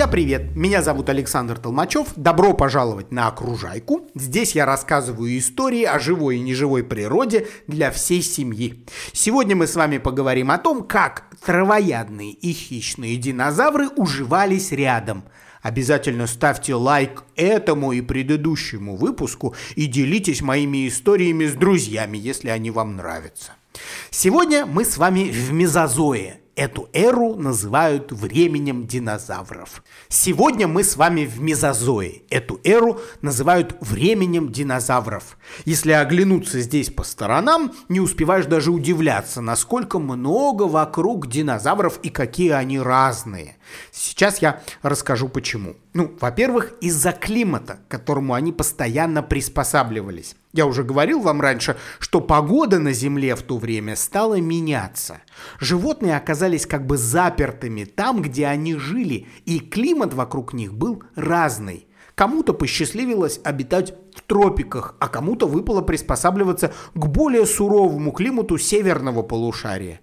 Друзья, привет! Меня зовут Александр Толмачев. Добро пожаловать на Окружайку. Здесь я рассказываю истории о живой и неживой природе для всей семьи. Сегодня мы с вами поговорим о том, как травоядные и хищные динозавры уживались рядом. Обязательно ставьте лайк этому и предыдущему выпуску и делитесь моими историями с друзьями, если они вам нравятся. Сегодня мы с вами в мезозое, Эту эру называют временем динозавров. Сегодня мы с вами в мезозое. Эту эру называют временем динозавров. Если оглянуться здесь по сторонам, не успеваешь даже удивляться, насколько много вокруг динозавров и какие они разные. Сейчас я расскажу почему. Ну, во-первых, из-за климата, к которому они постоянно приспосабливались. Я уже говорил вам раньше, что погода на Земле в то время стала меняться. Животные оказались как бы запертыми там, где они жили, и климат вокруг них был разный. Кому-то посчастливилось обитать в тропиках, а кому-то выпало приспосабливаться к более суровому климату северного полушария.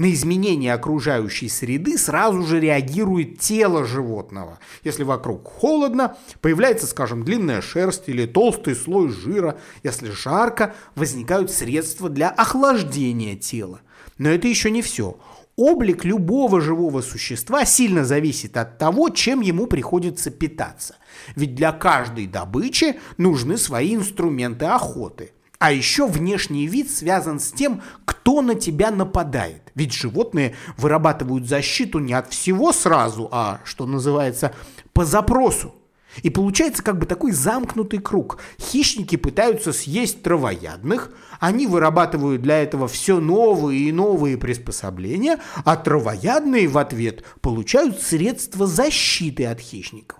На изменение окружающей среды сразу же реагирует тело животного. Если вокруг холодно, появляется, скажем, длинная шерсть или толстый слой жира. Если жарко, возникают средства для охлаждения тела. Но это еще не все. Облик любого живого существа сильно зависит от того, чем ему приходится питаться. Ведь для каждой добычи нужны свои инструменты охоты – а еще внешний вид связан с тем, кто на тебя нападает. Ведь животные вырабатывают защиту не от всего сразу, а, что называется, по запросу. И получается как бы такой замкнутый круг. Хищники пытаются съесть травоядных, они вырабатывают для этого все новые и новые приспособления, а травоядные в ответ получают средства защиты от хищников.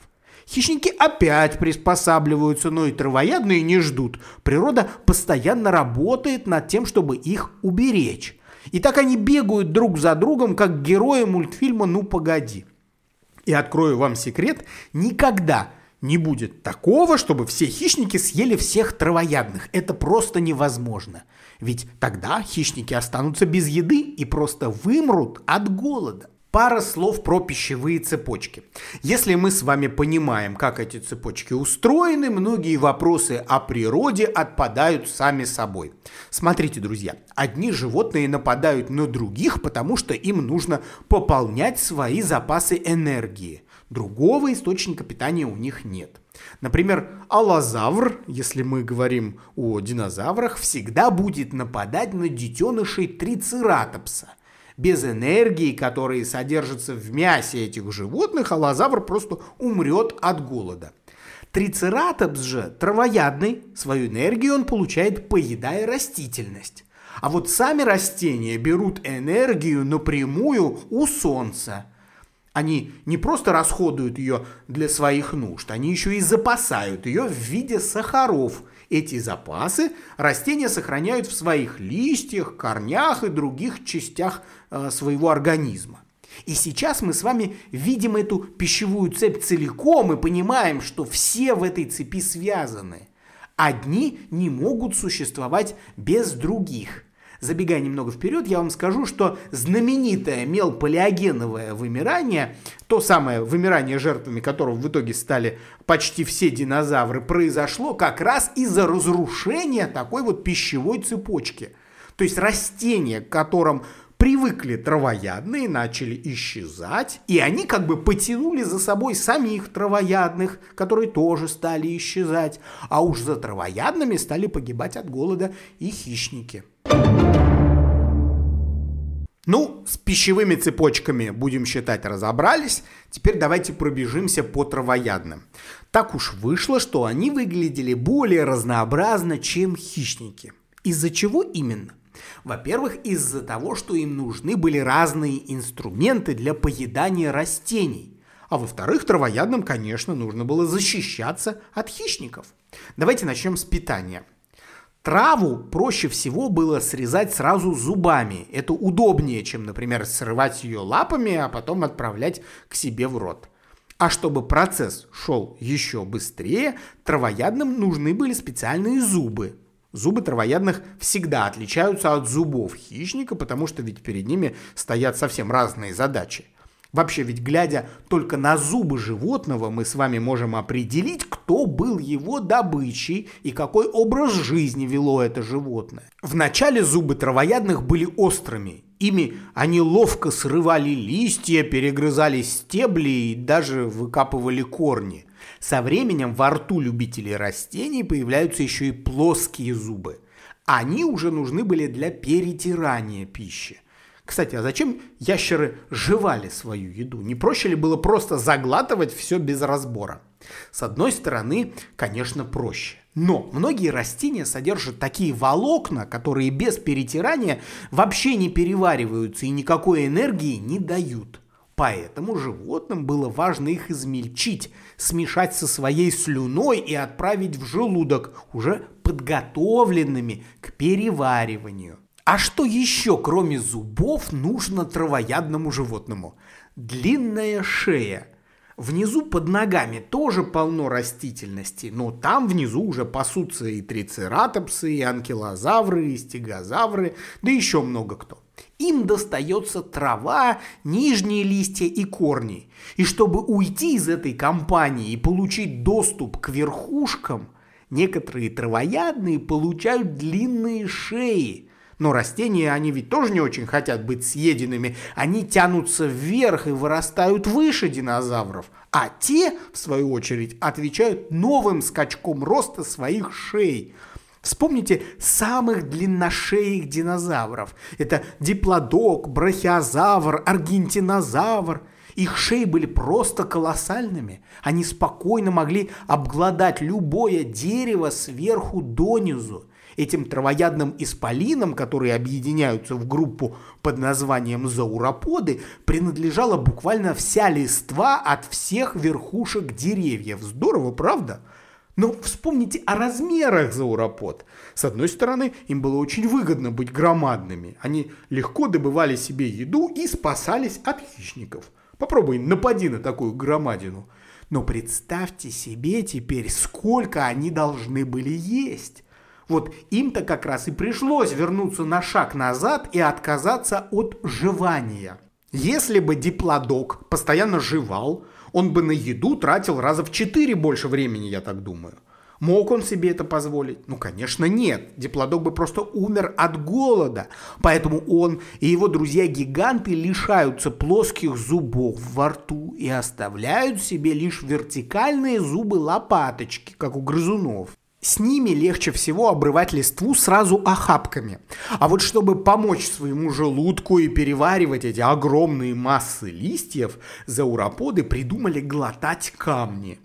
Хищники опять приспосабливаются, но и травоядные не ждут. Природа постоянно работает над тем, чтобы их уберечь. И так они бегают друг за другом, как герои мультфильма «Ну погоди». И открою вам секрет, никогда не будет такого, чтобы все хищники съели всех травоядных. Это просто невозможно. Ведь тогда хищники останутся без еды и просто вымрут от голода. Пара слов про пищевые цепочки. Если мы с вами понимаем, как эти цепочки устроены, многие вопросы о природе отпадают сами собой. Смотрите, друзья, одни животные нападают на других, потому что им нужно пополнять свои запасы энергии. Другого источника питания у них нет. Например, аллозавр, если мы говорим о динозаврах, всегда будет нападать на детенышей трицератопса – без энергии, которая содержится в мясе этих животных, аллозавр просто умрет от голода. Трицератопс же травоядный, свою энергию он получает, поедая растительность. А вот сами растения берут энергию напрямую у солнца. Они не просто расходуют ее для своих нужд, они еще и запасают ее в виде сахаров – эти запасы растения сохраняют в своих листьях, корнях и других частях э, своего организма. И сейчас мы с вами видим эту пищевую цепь целиком и понимаем, что все в этой цепи связаны. Одни не могут существовать без других – Забегая немного вперед, я вам скажу, что знаменитое мелполиогеновое вымирание, то самое вымирание, жертвами которого в итоге стали почти все динозавры, произошло как раз из-за разрушения такой вот пищевой цепочки. То есть растения, к которым привыкли травоядные, начали исчезать, и они как бы потянули за собой самих травоядных, которые тоже стали исчезать, а уж за травоядными стали погибать от голода и хищники. Ну, с пищевыми цепочками, будем считать, разобрались. Теперь давайте пробежимся по травоядным. Так уж вышло, что они выглядели более разнообразно, чем хищники. Из-за чего именно? Во-первых, из-за того, что им нужны были разные инструменты для поедания растений. А во-вторых, травоядным, конечно, нужно было защищаться от хищников. Давайте начнем с питания. Траву проще всего было срезать сразу зубами. Это удобнее, чем, например, срывать ее лапами, а потом отправлять к себе в рот. А чтобы процесс шел еще быстрее, травоядным нужны были специальные зубы. Зубы травоядных всегда отличаются от зубов хищника, потому что ведь перед ними стоят совсем разные задачи. Вообще, ведь глядя только на зубы животного, мы с вами можем определить, кто был его добычей и какой образ жизни вело это животное. Вначале зубы травоядных были острыми. Ими они ловко срывали листья, перегрызали стебли и даже выкапывали корни. Со временем во рту любителей растений появляются еще и плоские зубы. Они уже нужны были для перетирания пищи. Кстати, а зачем ящеры жевали свою еду? Не проще ли было просто заглатывать все без разбора? С одной стороны, конечно, проще. Но многие растения содержат такие волокна, которые без перетирания вообще не перевариваются и никакой энергии не дают. Поэтому животным было важно их измельчить, смешать со своей слюной и отправить в желудок уже подготовленными к перевариванию. А что еще, кроме зубов, нужно травоядному животному? Длинная шея. Внизу под ногами тоже полно растительности, но там внизу уже пасутся и трицератопсы, и анкилозавры, и стегозавры, да еще много кто. Им достается трава, нижние листья и корни. И чтобы уйти из этой компании и получить доступ к верхушкам, некоторые травоядные получают длинные шеи – но растения, они ведь тоже не очень хотят быть съеденными. Они тянутся вверх и вырастают выше динозавров. А те, в свою очередь, отвечают новым скачком роста своих шей. Вспомните самых длинношеих динозавров. Это диплодок, брахиозавр, аргентинозавр. Их шеи были просто колоссальными. Они спокойно могли обглодать любое дерево сверху донизу этим травоядным исполинам, которые объединяются в группу под названием зауроподы, принадлежала буквально вся листва от всех верхушек деревьев. Здорово, правда? Но вспомните о размерах зауропод. С одной стороны, им было очень выгодно быть громадными. Они легко добывали себе еду и спасались от хищников. Попробуй напади на такую громадину. Но представьте себе теперь, сколько они должны были есть. Вот им-то как раз и пришлось вернуться на шаг назад и отказаться от жевания. Если бы диплодок постоянно жевал, он бы на еду тратил раза в четыре больше времени, я так думаю. Мог он себе это позволить? Ну, конечно, нет. Диплодок бы просто умер от голода. Поэтому он и его друзья-гиганты лишаются плоских зубов во рту и оставляют себе лишь вертикальные зубы-лопаточки, как у грызунов. С ними легче всего обрывать листву сразу охапками. А вот чтобы помочь своему желудку и переваривать эти огромные массы листьев, зауроподы придумали глотать камни.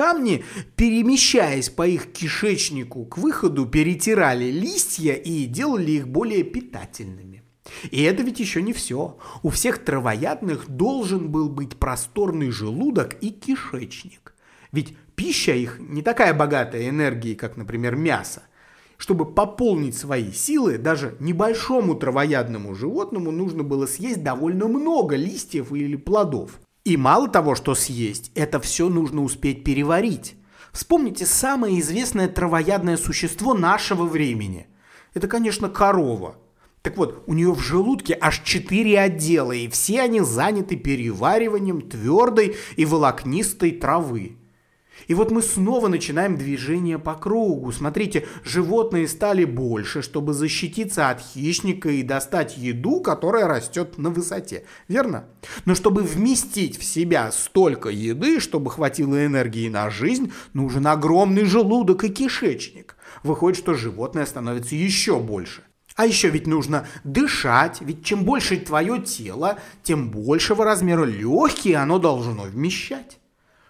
Камни, перемещаясь по их кишечнику к выходу, перетирали листья и делали их более питательными. И это ведь еще не все. У всех травоядных должен был быть просторный желудок и кишечник. Ведь пища их не такая богатая энергией, как, например, мясо. Чтобы пополнить свои силы, даже небольшому травоядному животному нужно было съесть довольно много листьев или плодов. И мало того, что съесть, это все нужно успеть переварить. Вспомните самое известное травоядное существо нашего времени. Это, конечно, корова. Так вот, у нее в желудке аж четыре отдела, и все они заняты перевариванием твердой и волокнистой травы. И вот мы снова начинаем движение по кругу. Смотрите, животные стали больше, чтобы защититься от хищника и достать еду, которая растет на высоте. Верно? Но чтобы вместить в себя столько еды, чтобы хватило энергии на жизнь, нужен огромный желудок и кишечник. Выходит, что животное становится еще больше. А еще ведь нужно дышать, ведь чем больше твое тело, тем большего размера легкие оно должно вмещать.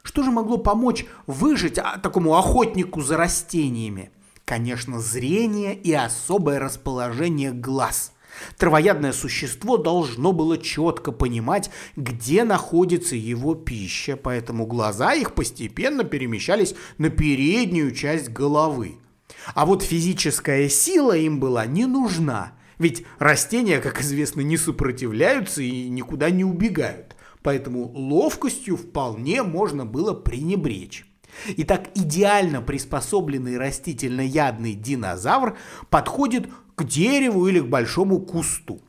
Что же могло помочь выжить а, такому охотнику за растениями? Конечно, зрение и особое расположение глаз. Травоядное существо должно было четко понимать, где находится его пища, поэтому глаза их постепенно перемещались на переднюю часть головы. А вот физическая сила им была не нужна, ведь растения, как известно, не сопротивляются и никуда не убегают поэтому ловкостью вполне можно было пренебречь. Итак, идеально приспособленный растительноядный динозавр подходит к дереву или к большому кусту.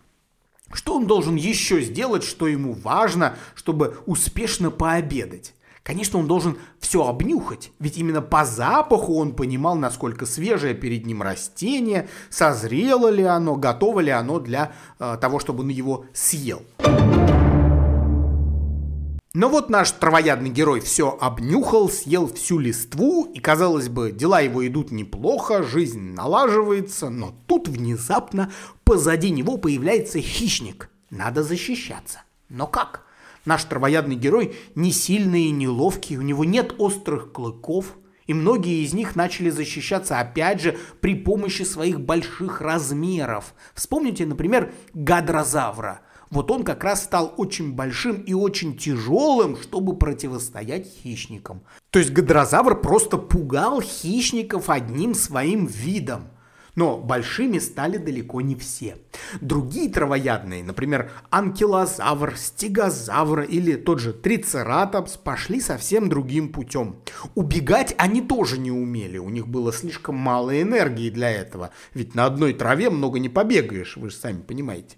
Что он должен еще сделать, что ему важно, чтобы успешно пообедать? Конечно, он должен все обнюхать, ведь именно по запаху он понимал, насколько свежее перед ним растение, созрело ли оно, готово ли оно для э, того, чтобы он его съел. Но вот наш травоядный герой все обнюхал, съел всю листву, и, казалось бы, дела его идут неплохо, жизнь налаживается, но тут внезапно позади него появляется хищник. Надо защищаться. Но как? Наш травоядный герой не сильный и не ловкий, у него нет острых клыков, и многие из них начали защищаться опять же при помощи своих больших размеров. Вспомните, например, гадрозавра – вот он как раз стал очень большим и очень тяжелым, чтобы противостоять хищникам. То есть гадрозавр просто пугал хищников одним своим видом. Но большими стали далеко не все. Другие травоядные, например, анкилозавр, стегозавр или тот же трицератопс, пошли совсем другим путем. Убегать они тоже не умели, у них было слишком мало энергии для этого. Ведь на одной траве много не побегаешь, вы же сами понимаете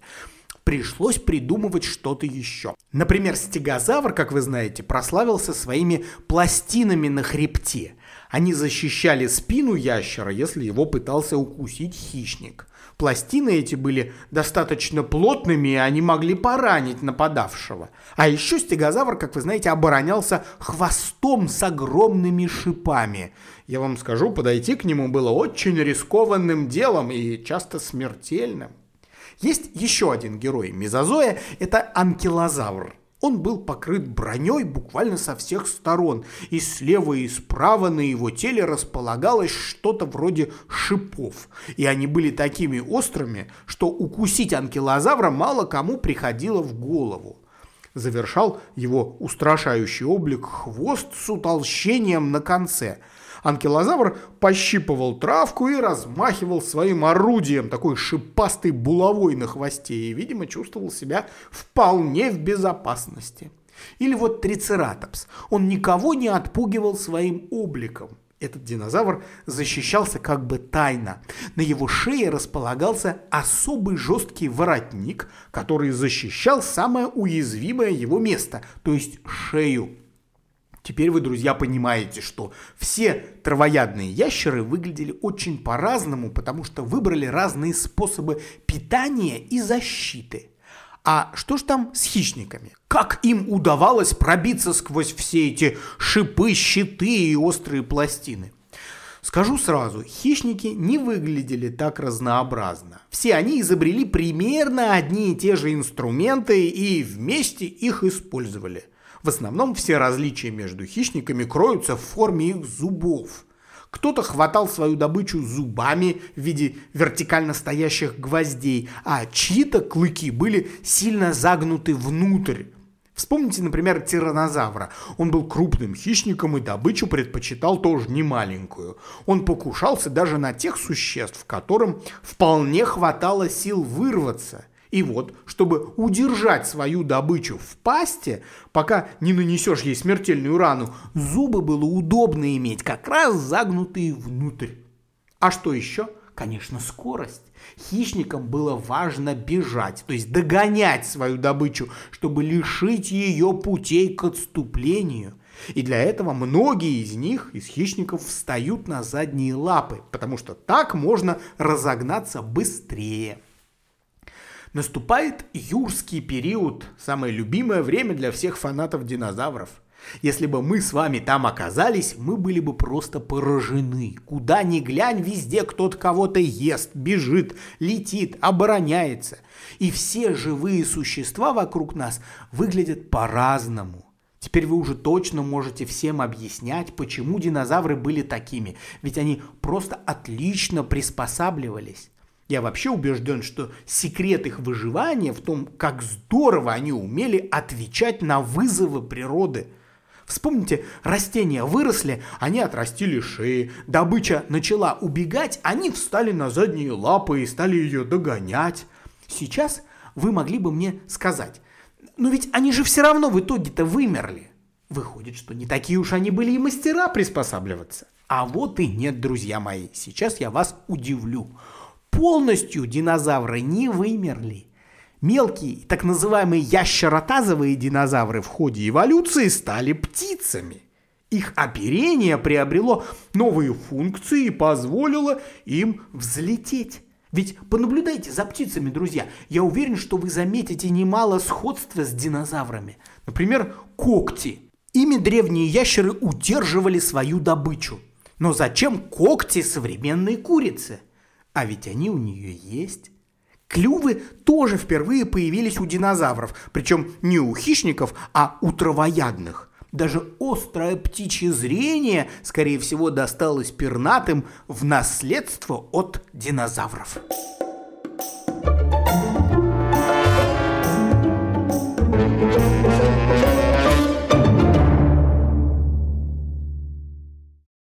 пришлось придумывать что-то еще. Например, стегозавр, как вы знаете, прославился своими пластинами на хребте. Они защищали спину ящера, если его пытался укусить хищник. Пластины эти были достаточно плотными, и они могли поранить нападавшего. А еще стегозавр, как вы знаете, оборонялся хвостом с огромными шипами. Я вам скажу, подойти к нему было очень рискованным делом и часто смертельным. Есть еще один герой мезозоя, это анкилозавр. Он был покрыт броней буквально со всех сторон, и слева и справа на его теле располагалось что-то вроде шипов. И они были такими острыми, что укусить анкилозавра мало кому приходило в голову. Завершал его устрашающий облик хвост с утолщением на конце – Анкилозавр пощипывал травку и размахивал своим орудием, такой шипастой булавой на хвосте, и, видимо, чувствовал себя вполне в безопасности. Или вот трицератопс. Он никого не отпугивал своим обликом. Этот динозавр защищался как бы тайно. На его шее располагался особый жесткий воротник, который защищал самое уязвимое его место, то есть шею. Теперь вы, друзья, понимаете, что все травоядные ящеры выглядели очень по-разному, потому что выбрали разные способы питания и защиты. А что ж там с хищниками? Как им удавалось пробиться сквозь все эти шипы, щиты и острые пластины? Скажу сразу, хищники не выглядели так разнообразно. Все они изобрели примерно одни и те же инструменты и вместе их использовали – в основном все различия между хищниками кроются в форме их зубов. Кто-то хватал свою добычу зубами в виде вертикально стоящих гвоздей, а чьи-то клыки были сильно загнуты внутрь. Вспомните, например, тиранозавра. Он был крупным хищником и добычу предпочитал тоже не маленькую. Он покушался даже на тех существ, которым вполне хватало сил вырваться – и вот, чтобы удержать свою добычу в пасте, пока не нанесешь ей смертельную рану, зубы было удобно иметь, как раз загнутые внутрь. А что еще? Конечно, скорость. Хищникам было важно бежать, то есть догонять свою добычу, чтобы лишить ее путей к отступлению. И для этого многие из них, из хищников, встают на задние лапы, потому что так можно разогнаться быстрее. Наступает юрский период, самое любимое время для всех фанатов динозавров. Если бы мы с вами там оказались, мы были бы просто поражены. Куда ни глянь, везде кто-то кого-то ест, бежит, летит, обороняется. И все живые существа вокруг нас выглядят по-разному. Теперь вы уже точно можете всем объяснять, почему динозавры были такими. Ведь они просто отлично приспосабливались. Я вообще убежден, что секрет их выживания в том, как здорово они умели отвечать на вызовы природы. Вспомните, растения выросли, они отрастили шеи, добыча начала убегать, они встали на задние лапы и стали ее догонять. Сейчас вы могли бы мне сказать, но ведь они же все равно в итоге-то вымерли. Выходит, что не такие уж они были и мастера приспосабливаться. А вот и нет, друзья мои, сейчас я вас удивлю полностью динозавры не вымерли. Мелкие, так называемые ящеротазовые динозавры в ходе эволюции стали птицами. Их оперение приобрело новые функции и позволило им взлететь. Ведь понаблюдайте за птицами, друзья. Я уверен, что вы заметите немало сходства с динозаврами. Например, когти. Ими древние ящеры удерживали свою добычу. Но зачем когти современной курицы? А ведь они у нее есть. Клювы тоже впервые появились у динозавров, причем не у хищников, а у травоядных. Даже острое птичье зрение, скорее всего, досталось пернатым в наследство от динозавров.